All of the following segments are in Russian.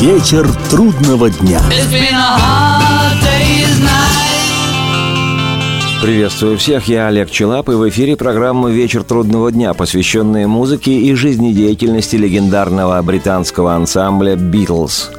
Вечер трудного дня. Приветствую всех, я Олег Челап, и в эфире программа «Вечер трудного дня», посвященная музыке и жизнедеятельности легендарного британского ансамбля «Битлз».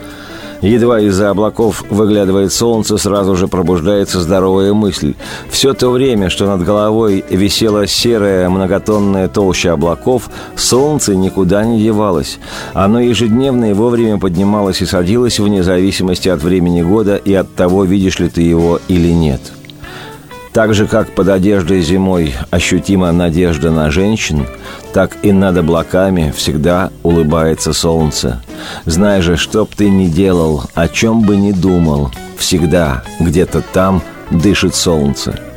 Едва из-за облаков выглядывает солнце, сразу же пробуждается здоровая мысль. Все то время, что над головой висела серая многотонная толща облаков, солнце никуда не девалось. Оно ежедневно и вовремя поднималось и садилось вне зависимости от времени года и от того, видишь ли ты его или нет – так же, как под одеждой зимой ощутима надежда на женщин, так и над облаками всегда улыбается солнце. Знай же, что б ты ни делал, о чем бы ни думал, всегда где-то там дышит солнце –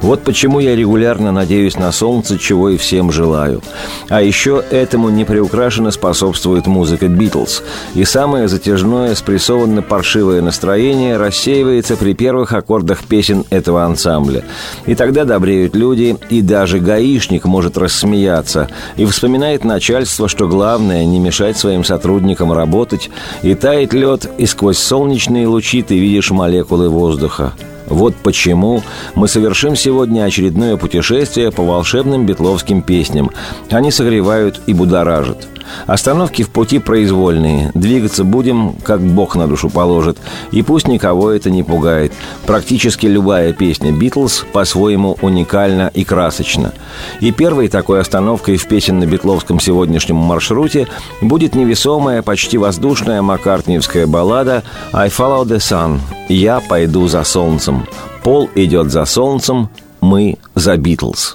вот почему я регулярно надеюсь на солнце, чего и всем желаю. А еще этому неприукрашенно способствует музыка «Битлз». И самое затяжное, спрессованно-паршивое настроение рассеивается при первых аккордах песен этого ансамбля. И тогда добреют люди, и даже гаишник может рассмеяться, и вспоминает начальство, что главное – не мешать своим сотрудникам работать, и тает лед, и сквозь солнечные лучи ты видишь молекулы воздуха. Вот почему мы совершим сегодня очередное путешествие по волшебным бетловским песням. Они согревают и будоражат. Остановки в пути произвольные. Двигаться будем, как Бог на душу положит. И пусть никого это не пугает. Практически любая песня «Битлз» по-своему уникальна и красочна. И первой такой остановкой в песенно-битловском сегодняшнем маршруте будет невесомая, почти воздушная маккартниевская баллада «I follow the sun» «Я пойду за солнцем». Пол идет за солнцем, мы за «Битлз».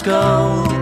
skull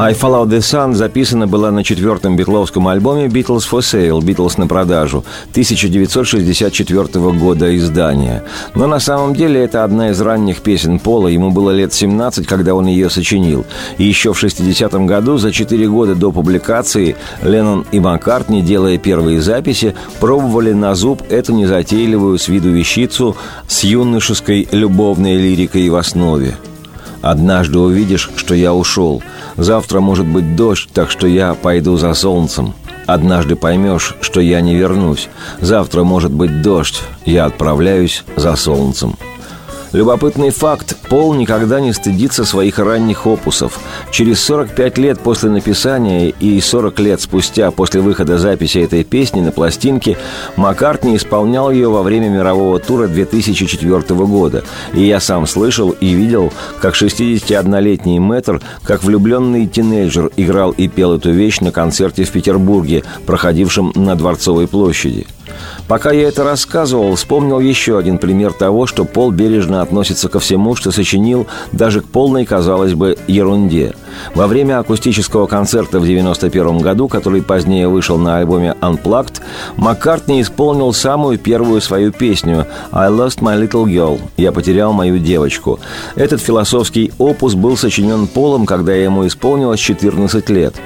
I Follow the Sun записана была на четвертом битловском альбоме Beatles for Sale, Beatles на продажу, 1964 года издания. Но на самом деле это одна из ранних песен Пола, ему было лет 17, когда он ее сочинил. И еще в 60-м году, за 4 года до публикации, Леннон и Маккартни, делая первые записи, пробовали на зуб эту незатейливую с виду вещицу с юношеской любовной лирикой в основе. Однажды увидишь, что я ушел. Завтра может быть дождь, так что я пойду за солнцем. Однажды поймешь, что я не вернусь. Завтра может быть дождь, я отправляюсь за солнцем. Любопытный факт. Пол никогда не стыдится своих ранних опусов. Через 45 лет после написания и 40 лет спустя после выхода записи этой песни на пластинке Маккартни исполнял ее во время мирового тура 2004 года. И я сам слышал и видел, как 61-летний мэтр, как влюбленный тинейджер играл и пел эту вещь на концерте в Петербурге, проходившем на Дворцовой площади – Пока я это рассказывал, вспомнил еще один пример того, что Пол бережно относится ко всему, что сочинил, даже к полной, казалось бы, ерунде. Во время акустического концерта в 1991 году, который позднее вышел на альбоме Unplugged, Маккартни исполнил самую первую свою песню «I lost my little girl» – «Я потерял мою девочку». Этот философский опус был сочинен Полом, когда ему исполнилось 14 лет –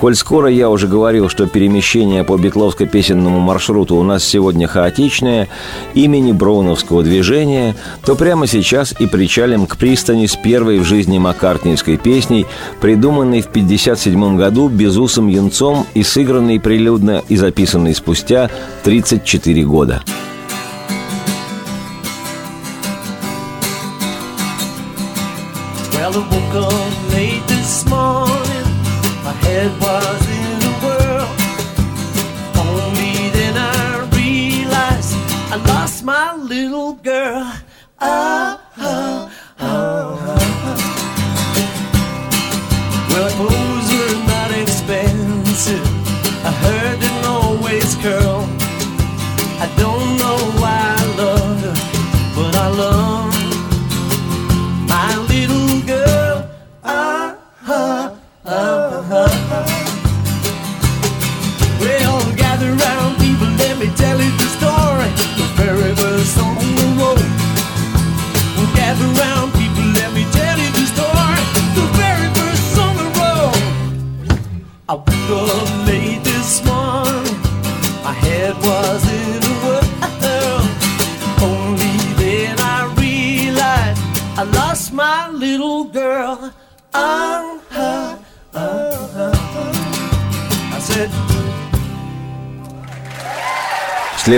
Коль скоро я уже говорил, что перемещение по битловско-песенному маршруту у нас сегодня хаотичное, имени Броуновского движения, то прямо сейчас и причалим к пристани с первой в жизни маккартниевской песней, придуманной в 1957 году безусым юнцом и сыгранной прилюдно и записанной спустя 34 года. Little girl. Oh,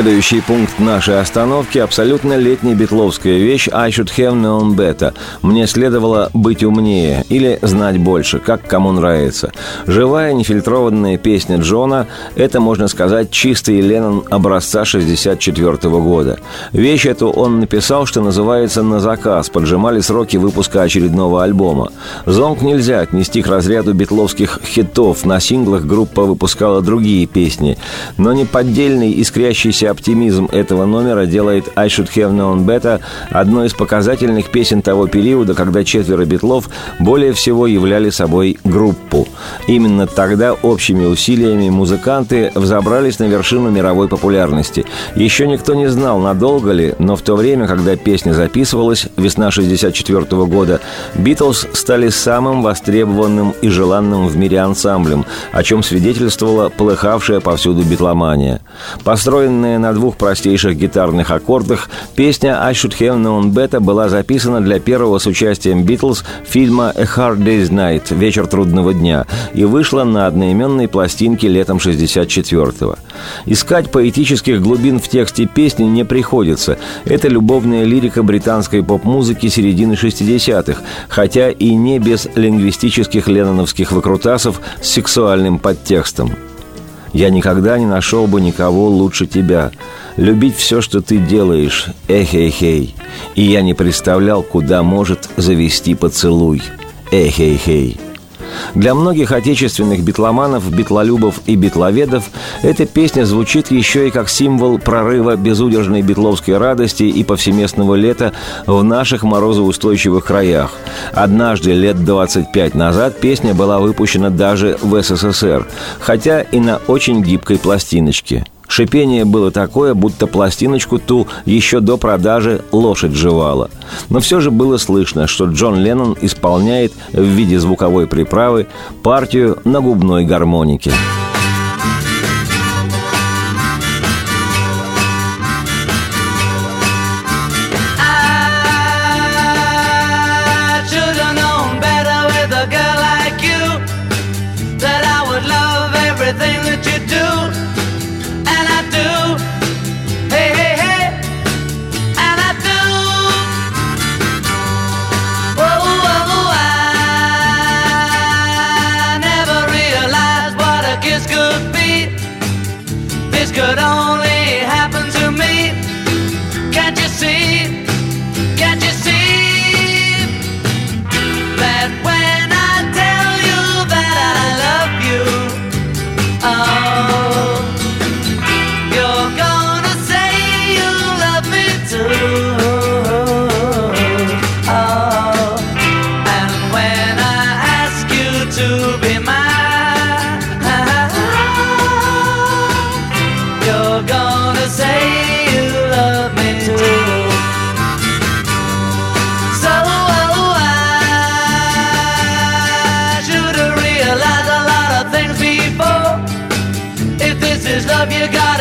Следующий пункт нашей остановки – абсолютно летняя битловская вещь «I should have known better». «Мне следовало быть умнее» или «знать больше», как кому нравится. Живая, нефильтрованная песня Джона – это, можно сказать, чистый Леннон образца 64 года. Вещь эту он написал, что называется, на заказ, поджимали сроки выпуска очередного альбома. «Зонг» нельзя отнести к разряду битловских хитов, на синглах группа выпускала другие песни, но не поддельный искрящий Кажущийся оптимизм этого номера делает «I should have known better» одной из показательных песен того периода, когда четверо битлов более всего являли собой группу. Именно тогда общими усилиями музыканты взобрались на вершину мировой популярности. Еще никто не знал, надолго ли, но в то время, когда песня записывалась, весна 64 года, Битлз стали самым востребованным и желанным в мире ансамблем, о чем свидетельствовала полыхавшая повсюду битломания. Построенная на двух простейших гитарных аккордах, песня «I Should Have Known Better» была записана для первого с участием Битлз фильма «A Hard Day's Night» «Вечер трудного дня» и вышла на одноименной пластинке летом 64-го. Искать поэтических глубин в тексте песни не приходится. Это любовная лирика британской поп-музыки середины 60-х, хотя и не без лингвистических ленноновских выкрутасов с сексуальным подтекстом. Я никогда не нашел бы никого лучше тебя. Любить все, что ты делаешь, эхей-хей. И я не представлял, куда может завести поцелуй, эхей-хей. Для многих отечественных битломанов, битлолюбов и битловедов эта песня звучит еще и как символ прорыва безудержной битловской радости и повсеместного лета в наших морозоустойчивых краях. Однажды, лет 25 назад, песня была выпущена даже в СССР, хотя и на очень гибкой пластиночке – Шипение было такое, будто пластиночку ту еще до продажи лошадь жевала. Но все же было слышно, что Джон Леннон исполняет в виде звуковой приправы партию на губной гармонике. love you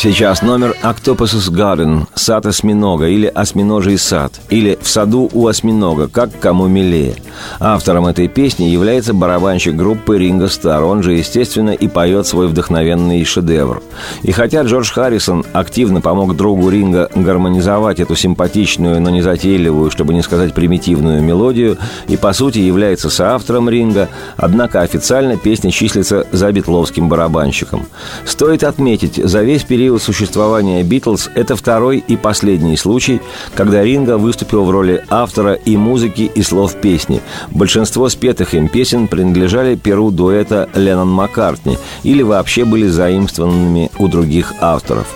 Сейчас номер «Octopus's Garden» – «Сад осьминога» или «Осьминожий сад» или «В саду у осьминога», как кому милее. Автором этой песни является барабанщик группы Ринго Стар, он же, естественно, и поет свой вдохновенный шедевр. И хотя Джордж Харрисон активно помог другу Ринга гармонизовать эту симпатичную, но не затейливую, чтобы не сказать примитивную мелодию, и по сути является соавтором Ринга, однако официально песня числится за битловским барабанщиком. Стоит отметить, за весь период период существования «Битлз» это второй и последний случай, когда Ринга выступил в роли автора и музыки, и слов песни. Большинство спетых им песен принадлежали перу дуэта Леннон-Маккартни или вообще были заимствованными у других авторов.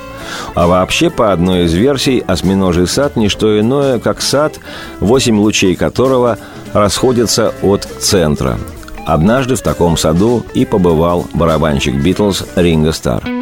А вообще, по одной из версий, осьминожий сад – не что иное, как сад, восемь лучей которого расходятся от центра. Однажды в таком саду и побывал барабанщик «Битлз» Ринго Стар.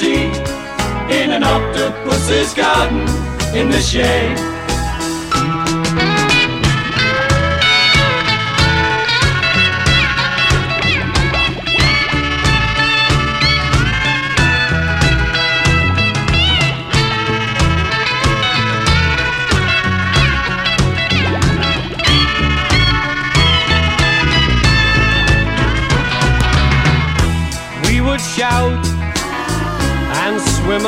Sea in an octopus's garden in the shade.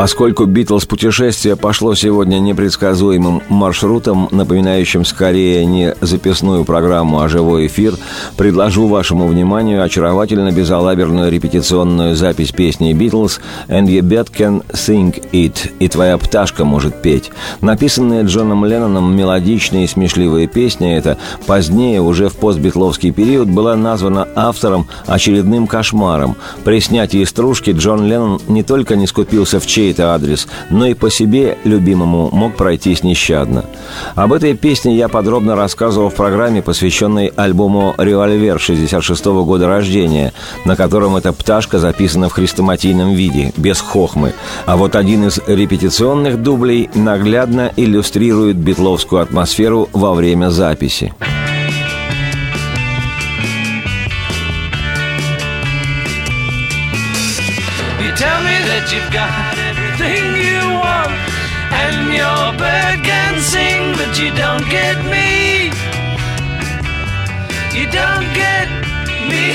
Поскольку «Битлз. Путешествие» пошло сегодня непредсказуемым маршрутом, напоминающим скорее не записную программу, а живой эфир, предложу вашему вниманию очаровательно безалаберную репетиционную запись песни «Битлз» «And your bird can sing it» и «Твоя пташка может петь». Написанная Джоном Ленноном мелодичная и смешливая песня эта позднее, уже в постбитловский период, была названа автором очередным кошмаром. При снятии стружки Джон Леннон не только не скупился в чей чей-то адрес, но и по себе любимому мог пройтись нещадно. Об этой песне я подробно рассказывал в программе, посвященной альбому «Револьвер» 66 -го года рождения, на котором эта пташка записана в хрестоматийном виде, без хохмы. А вот один из репетиционных дублей наглядно иллюстрирует битловскую атмосферу во время записи. you've got everything you want. And your bird can sing, but you don't get me. You don't get me.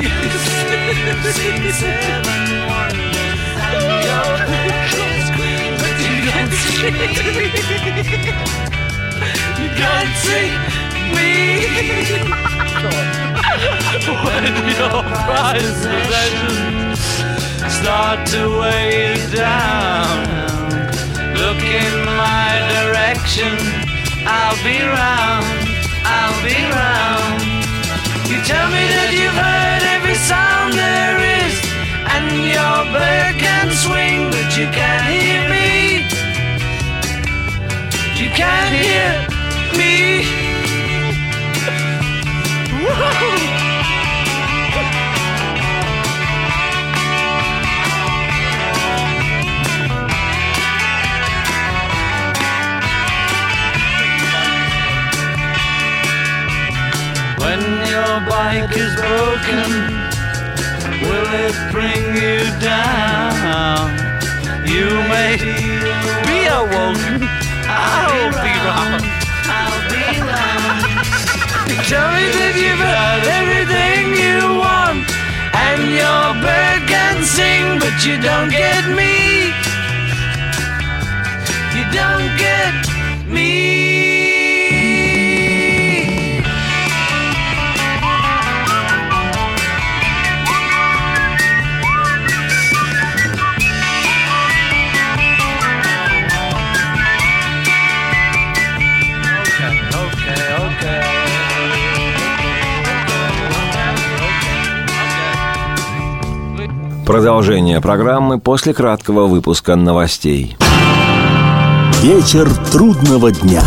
You've seven wonders, your bird is green, but you can't see me. You can't see me. when your prize possessions start to weigh you down, look in my direction. I'll be round. I'll be round. You tell me that you've heard every sound there is, and your bird can swing, but you can't hear me. You can't hear me. Bike is broken, will it bring you down? You may be awoken. I'll be wrong. I'll be wrong. Tell me that you've got everything you want, and your bird can sing, but you don't get me. You don't get me. Продолжение программы после краткого выпуска новостей. Вечер трудного дня.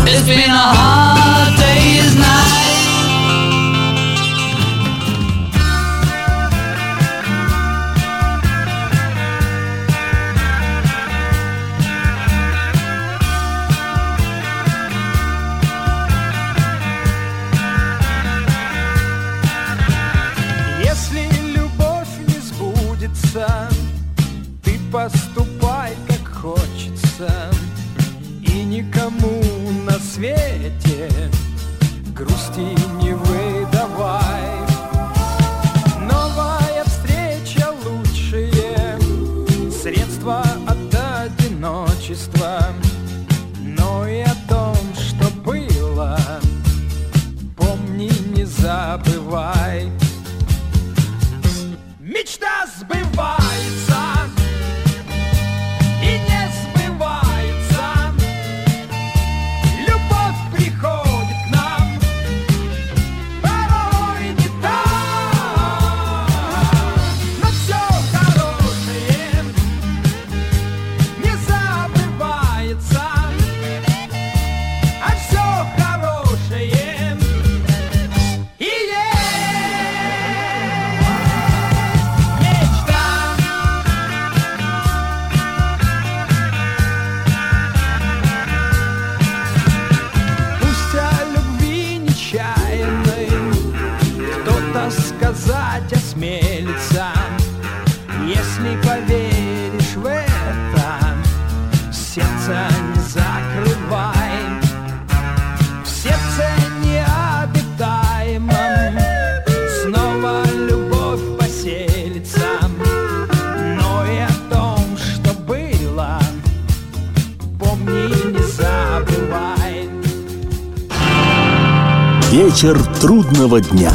Вечер трудного дня.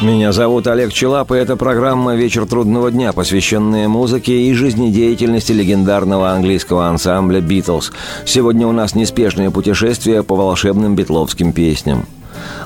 Меня зовут Олег Челап, и это программа «Вечер трудного дня», посвященная музыке и жизнедеятельности легендарного английского ансамбля «Битлз». Сегодня у нас неспешное путешествие по волшебным битловским песням.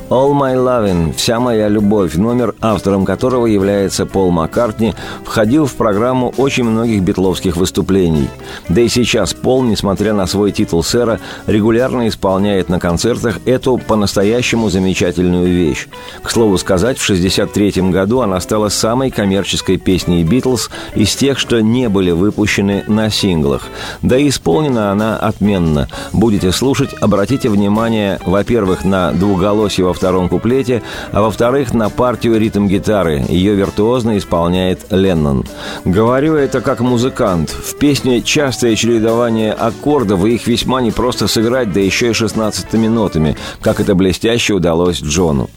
«All My Lovin' – «Вся моя любовь», номер, автором которого является Пол Маккартни, входил в программу очень многих битловских выступлений. Да и сейчас Пол, несмотря на свой титул сэра, регулярно исполняет на концертах эту по-настоящему замечательную вещь. К слову сказать, в 1963 году она стала самой коммерческой песней «Битлз» из тех, что не были выпущены на синглах. Да и исполнена она отменно. Будете слушать, обратите внимание, во-первых, на двуголосие во втором куплете, а во-вторых, на партию ритм-гитары. Ее виртуозно исполняет Леннон. Говорю это как музыкант. В песне частое чередование аккордов, и их весьма непросто сыграть, да еще и 16 минутами, как это блестяще удалось Джону.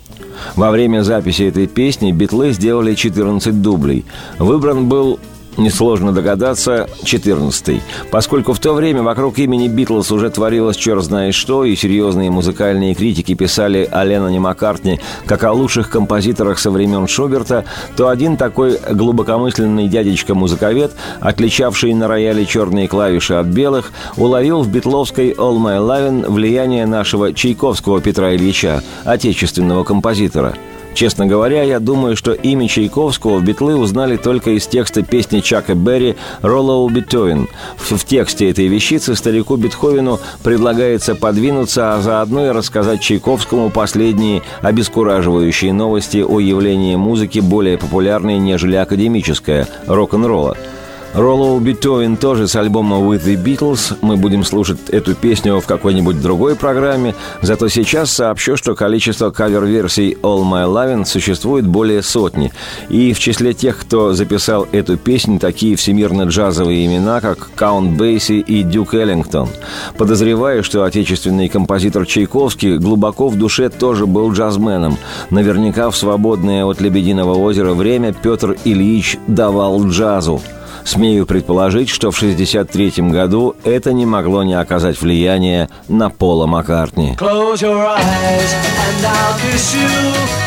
Во время записи этой песни битлы сделали 14 дублей. Выбран был Несложно догадаться, 14 Поскольку в то время вокруг имени Битлз уже творилось черт знает что, и серьезные музыкальные критики писали о Ленноне Маккартни как о лучших композиторах со времен Шуберта, то один такой глубокомысленный дядечка-музыковед, отличавший на рояле черные клавиши от белых, уловил в битловской «All My Lovin' влияние нашего Чайковского Петра Ильича, отечественного композитора – Честно говоря, я думаю, что имя Чайковского в битлы узнали только из текста песни Чака Берри «Роллоу Бетовен». В, в тексте этой вещицы старику Бетховену предлагается подвинуться, а заодно и рассказать Чайковскому последние обескураживающие новости о явлении музыки более популярной, нежели академическая – рок-н-ролла – Роллоу Бетовен тоже с альбома With the Beatles. Мы будем слушать эту песню в какой-нибудь другой программе. Зато сейчас сообщу, что количество кавер-версий All My Lovin' существует более сотни. И в числе тех, кто записал эту песню, такие всемирно-джазовые имена, как Каунт Бейси и Дюк Эллингтон. Подозреваю, что отечественный композитор Чайковский глубоко в душе тоже был джазменом. Наверняка в свободное от «Лебединого озера» время Петр Ильич давал джазу – Смею предположить, что в 1963 году это не могло не оказать влияния на Пола Маккартни. Close your eyes and I'll miss you.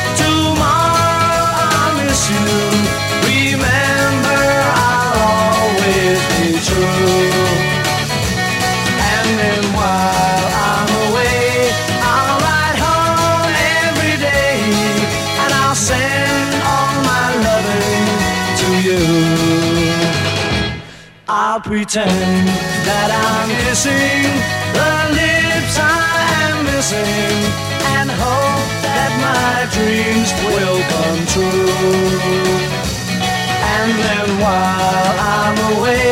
I'll pretend that I'm kissing the lips I am missing and hope that my dreams will come true. And then while I'm away,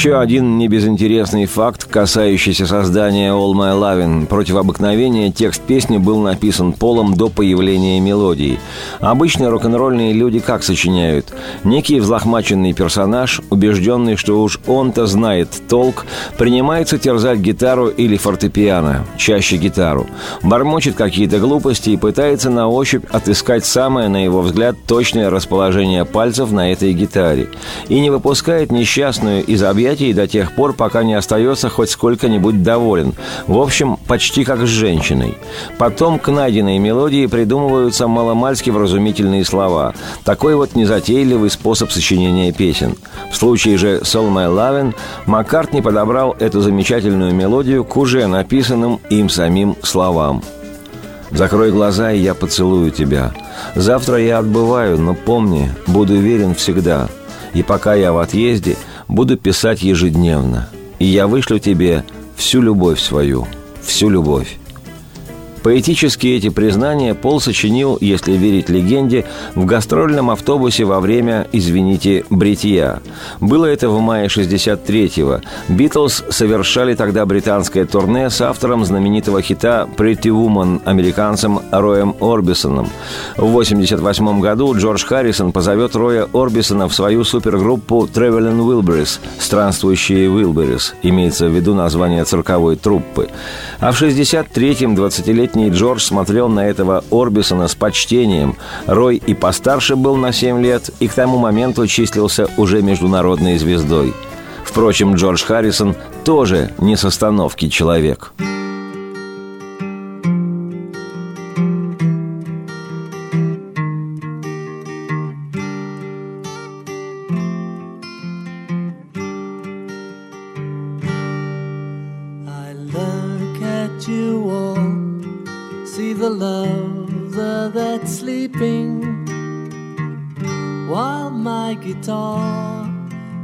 Еще один небезынтересный факт, касающийся создания All My Lovin'. Против обыкновения текст песни был написан Полом до появления мелодии. Обычно рок-н-ролльные люди как сочиняют? Некий взлохмаченный персонаж, убежденный, что уж он-то знает толк, принимается терзать гитару или фортепиано, чаще гитару, бормочет какие-то глупости и пытается на ощупь отыскать самое, на его взгляд, точное расположение пальцев на этой гитаре и не выпускает несчастную из объятий до тех пор, пока не остается хоть сколько-нибудь доволен. В общем, почти как с женщиной. Потом к найденной мелодии придумываются маломальски вразумительные слова. Такой вот незатейливый способ сочинения песен. В случае же «Soul My Lovin' Маккартни подобрал эту замечательную мелодию к уже написанным им самим словам. Закрой глаза, и я поцелую тебя. Завтра я отбываю, но помни, буду верен всегда. И пока я в отъезде, буду писать ежедневно. И я вышлю тебе всю любовь свою, всю любовь. Поэтические эти признания Пол сочинил, если верить легенде, в гастрольном автобусе во время, извините, бритья. Было это в мае 63-го. Битлз совершали тогда британское турне с автором знаменитого хита «Pretty Woman» американцем Роем Орбисоном. В 88 году Джордж Харрисон позовет Роя Орбисона в свою супергруппу Traveling Wilburys – «Странствующие Wilburys», имеется в виду название цирковой труппы. А в 63-м 20-летний Джордж смотрел на этого Орбисона с почтением. Рой и постарше был на 7 лет, и к тому моменту числился уже международной звездой. Впрочем, Джордж Харрисон тоже не с остановки человек.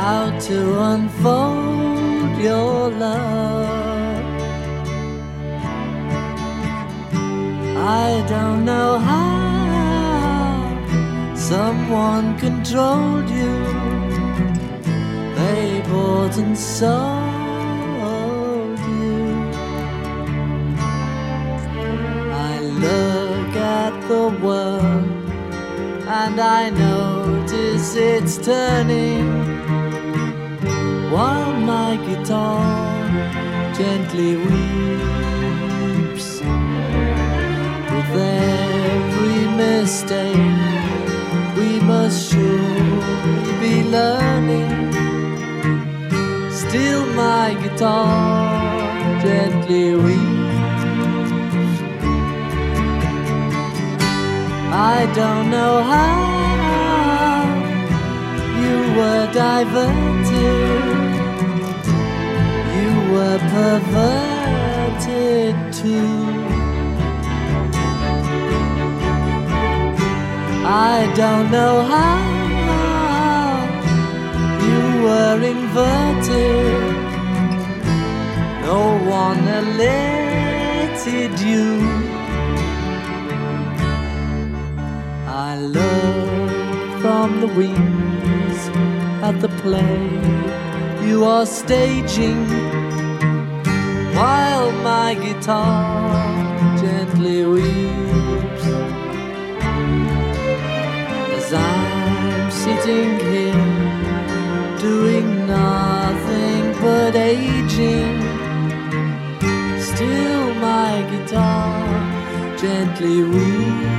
how to unfold your love. I don't know how someone controlled you. They bought and sold you. I look at the world and I notice it's turning while my guitar gently weeps. With every mistake, we must surely be learning. Still, my guitar gently weeps. I don't know how you were diverted, were perverted too. I don't know how you were inverted. No one elected you. I look from the wings at the play you are staging while my guitar gently weeps as I'm sitting here doing nothing but aging. Still, my guitar gently weeps.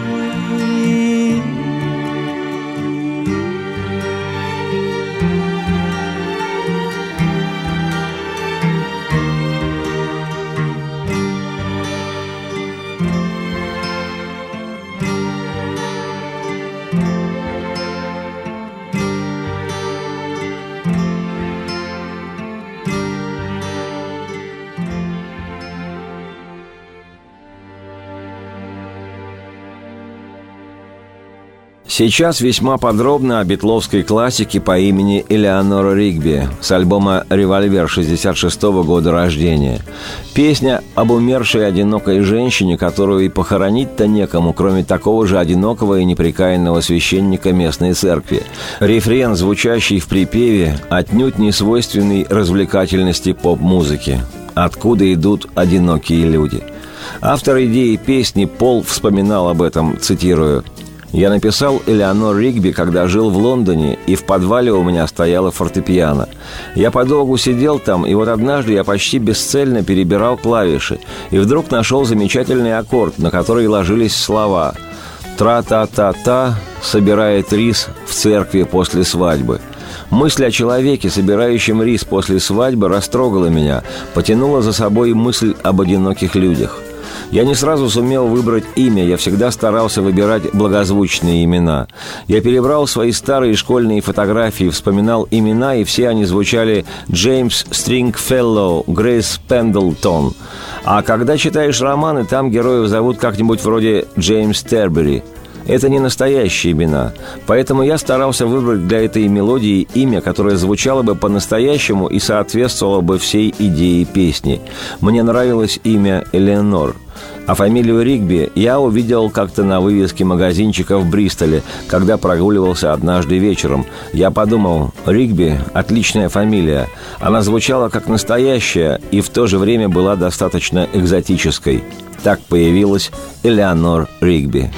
Сейчас весьма подробно о битловской классике по имени Элеонора Ригби с альбома «Револьвер» 66 года рождения. Песня об умершей одинокой женщине, которую и похоронить-то некому, кроме такого же одинокого и неприкаянного священника местной церкви. Рефрен, звучащий в припеве, отнюдь не свойственный развлекательности поп-музыки. Откуда идут одинокие люди? Автор идеи песни Пол вспоминал об этом, цитирую, я написал Элеонор Ригби, когда жил в Лондоне, и в подвале у меня стояла фортепиано. Я подолгу сидел там, и вот однажды я почти бесцельно перебирал клавиши, и вдруг нашел замечательный аккорд, на который ложились слова «Тра-та-та-та» собирает рис в церкви после свадьбы. Мысль о человеке, собирающем рис после свадьбы, растрогала меня, потянула за собой мысль об одиноких людях – Я не сразу сумел выбрать имя, я всегда старался выбирать благозвучные имена. Я перебрал свои старые школьные фотографии, вспоминал имена, и все они звучали Джеймс Стрингфеллоу, Грейс Пендлтон. А когда читаешь романы, там героев зовут как-нибудь вроде Джеймс Тербери – это не настоящие имена, поэтому я старался выбрать для этой мелодии имя, которое звучало бы по-настоящему и соответствовало бы всей идее песни. Мне нравилось имя Элеонор – а фамилию Ригби я увидел как-то на вывеске магазинчика в Бристоле, когда прогуливался однажды вечером. Я подумал, Ригби – отличная фамилия. Она звучала как настоящая и в то же время была достаточно экзотической. Так появилась Элеонор Ригби.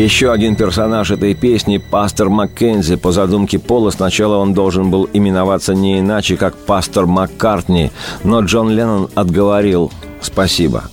Еще один персонаж этой песни – пастор Маккензи. По задумке Пола сначала он должен был именоваться не иначе, как пастор Маккартни, но Джон Леннон отговорил «Спасибо».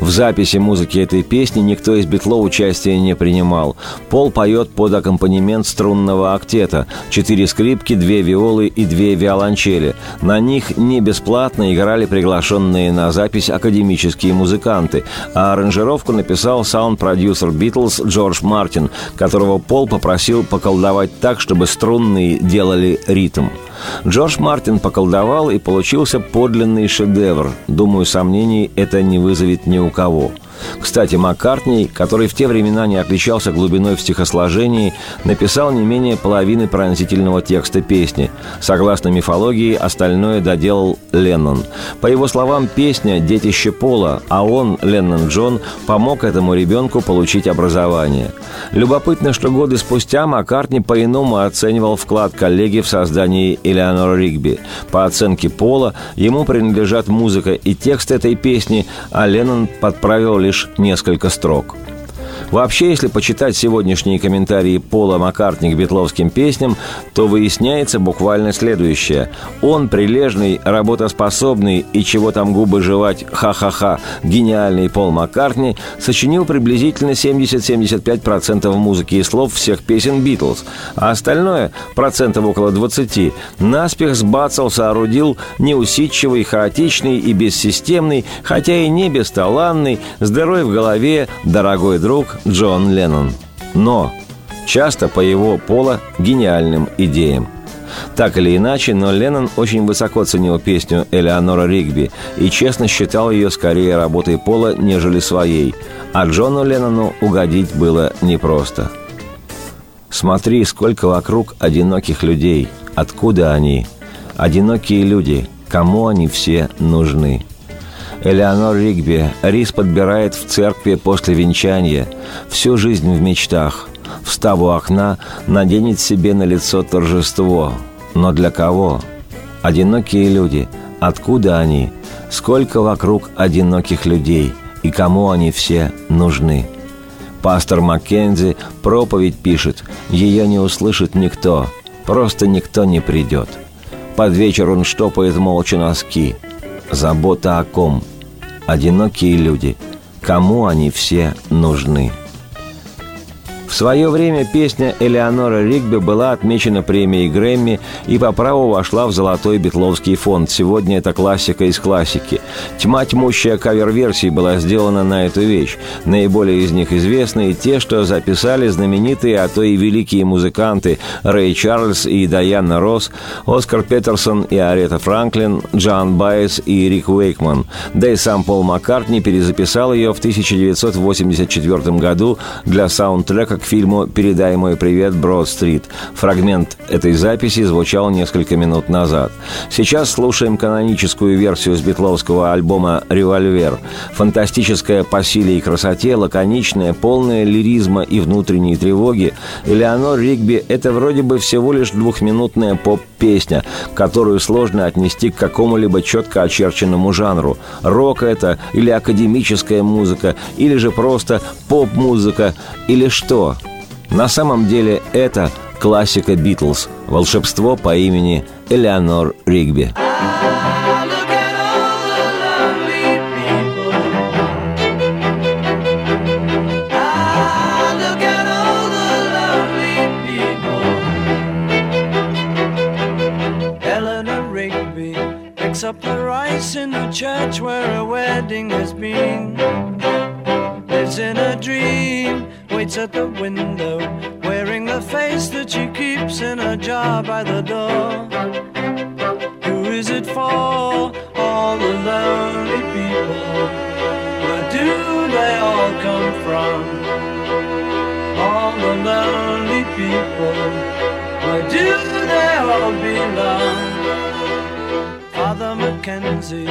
В записи музыки этой песни никто из Битло участия не принимал. Пол поет под аккомпанемент струнного актета. Четыре скрипки, две виолы и две виолончели. На них не бесплатно играли приглашенные на запись академические музыканты, а аранжировку написал саунд-продюсер Битлз Джордж Мартин, которого Пол попросил поколдовать так, чтобы струнные делали ритм. Джордж Мартин поколдовал, и получился подлинный шедевр. Думаю, сомнений это не вызовет ни у кого. Кстати, Маккартни, который в те времена не отличался глубиной в стихосложении, написал не менее половины пронзительного текста песни. Согласно мифологии, остальное доделал Леннон. По его словам, песня «Детище Пола», а он, Леннон Джон, помог этому ребенку получить образование. Любопытно, что годы спустя Маккартни по-иному оценивал вклад коллеги в создании Элеонора Ригби. По оценке Пола, ему принадлежат музыка и текст этой песни, а Леннон подправил лишь несколько строк – Вообще, если почитать сегодняшние комментарии Пола Маккартни к битловским песням, то выясняется буквально следующее. Он прилежный, работоспособный и чего там губы жевать, ха-ха-ха, гениальный Пол Маккартни сочинил приблизительно 70-75% музыки и слов всех песен Битлз, а остальное, процентов около 20, наспех сбацал, соорудил неусидчивый, хаотичный и бессистемный, хотя и не бесталанный, здоровый в голове, дорогой друг, Джон Леннон. Но часто по его пола гениальным идеям. Так или иначе, но Леннон очень высоко ценил песню Элеонора Ригби и честно считал ее скорее работой Пола, нежели своей, а Джону Леннону угодить было непросто. «Смотри, сколько вокруг одиноких людей. Откуда они? Одинокие люди. Кому они все нужны?» Элеонор Ригби рис подбирает в церкви после венчания, всю жизнь в мечтах. Встав у окна, наденет себе на лицо торжество. Но для кого? Одинокие люди. Откуда они? Сколько вокруг одиноких людей? И кому они все нужны? Пастор Маккензи проповедь пишет. Ее не услышит никто. Просто никто не придет. Под вечер он штопает молча носки – Забота о ком? Одинокие люди. Кому они все нужны? В свое время песня Элеонора Ригби была отмечена премией Грэмми и по праву вошла в золотой битловский фонд. Сегодня это классика из классики. Тьма тьмущая кавер-версий была сделана на эту вещь. Наиболее из них известны те, что записали знаменитые, а то и великие музыканты Рэй Чарльз и Дайана Росс, Оскар Петерсон и Арета Франклин, Джон Байес и Рик Уэйкман. Да и сам Пол Маккартни перезаписал ее в 1984 году для саундтрека к фильму «Передай мой привет, Брод-стрит». Фрагмент этой записи звучал несколько минут назад. Сейчас слушаем каноническую версию с битловского альбома «Револьвер». Фантастическая по силе и красоте, лаконичная, полная лиризма и внутренней тревоги, Элеонор Ригби – это вроде бы всего лишь двухминутная поп-песня, которую сложно отнести к какому-либо четко очерченному жанру. Рок это, или академическая музыка, или же просто поп-музыка, или что? На самом деле это классика Битлз, волшебство по имени Элеонор Ригби. up the rice in the church where a wedding has been. Lives in a dream waits at the window, wearing the face that she keeps in a jar by the door. Who is it for? All the lonely people. Where do they all come from? All the lonely people. Where do they all belong? Father Mackenzie,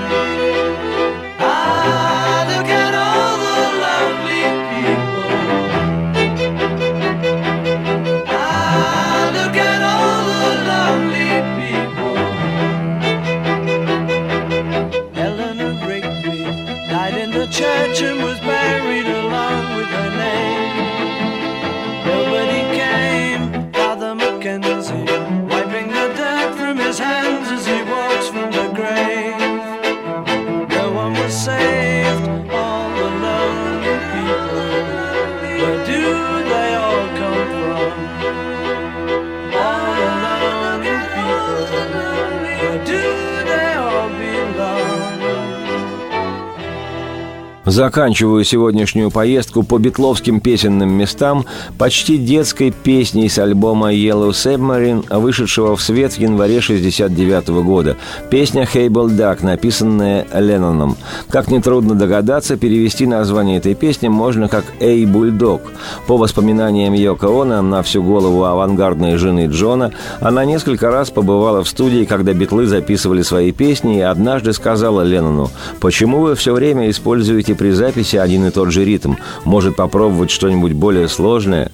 Заканчиваю сегодняшнюю поездку по битловским песенным местам почти детской песней с альбома Yellow Submarine, вышедшего в свет в январе 69 года. Песня «Хейбл Дак», написанная Ленноном. Как нетрудно догадаться, перевести название этой песни можно как «Эй, бульдог». По воспоминаниям Йоко Оно, на всю голову авангардной жены Джона, она несколько раз побывала в студии, когда битлы записывали свои песни, и однажды сказала Леннону, «Почему вы все время используете при записи один и тот же ритм. Может попробовать что-нибудь более сложное?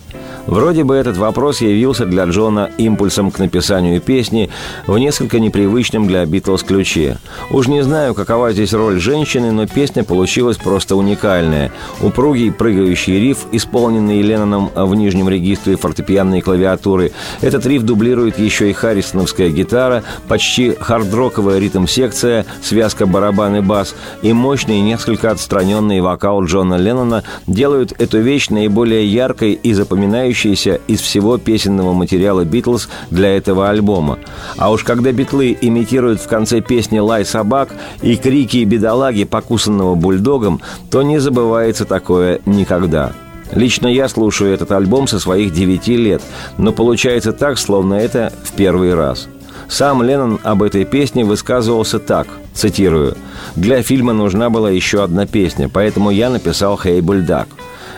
Вроде бы этот вопрос явился для Джона импульсом к написанию песни в несколько непривычном для Битлз ключе. Уж не знаю, какова здесь роль женщины, но песня получилась просто уникальная. Упругий прыгающий риф, исполненный Ленноном в нижнем регистре фортепианной клавиатуры. Этот риф дублирует еще и харрисоновская гитара, почти хардроковая ритм-секция, связка барабан и бас и мощный несколько отстраненный вокал Джона Леннона делают эту вещь наиболее яркой и запоминающей выделяющаяся из всего песенного материала «Битлз» для этого альбома. А уж когда битлы имитируют в конце песни «Лай собак» и крики бедолаги, покусанного бульдогом, то не забывается такое никогда. Лично я слушаю этот альбом со своих девяти лет, но получается так, словно это в первый раз. Сам Леннон об этой песне высказывался так, цитирую, «Для фильма нужна была еще одна песня, поэтому я написал «Хей, бульдак».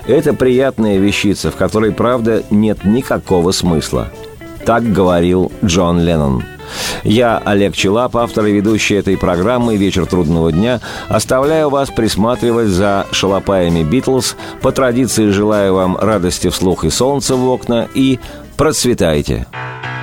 Это приятная вещица, в которой, правда, нет никакого смысла. Так говорил Джон Леннон. Я, Олег Челап, автор и ведущий этой программы «Вечер трудного дня», оставляю вас присматривать за шалопаями «Битлз». По традиции желаю вам радости вслух и солнца в окна и процветайте! Something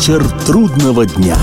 Вечер трудного дня.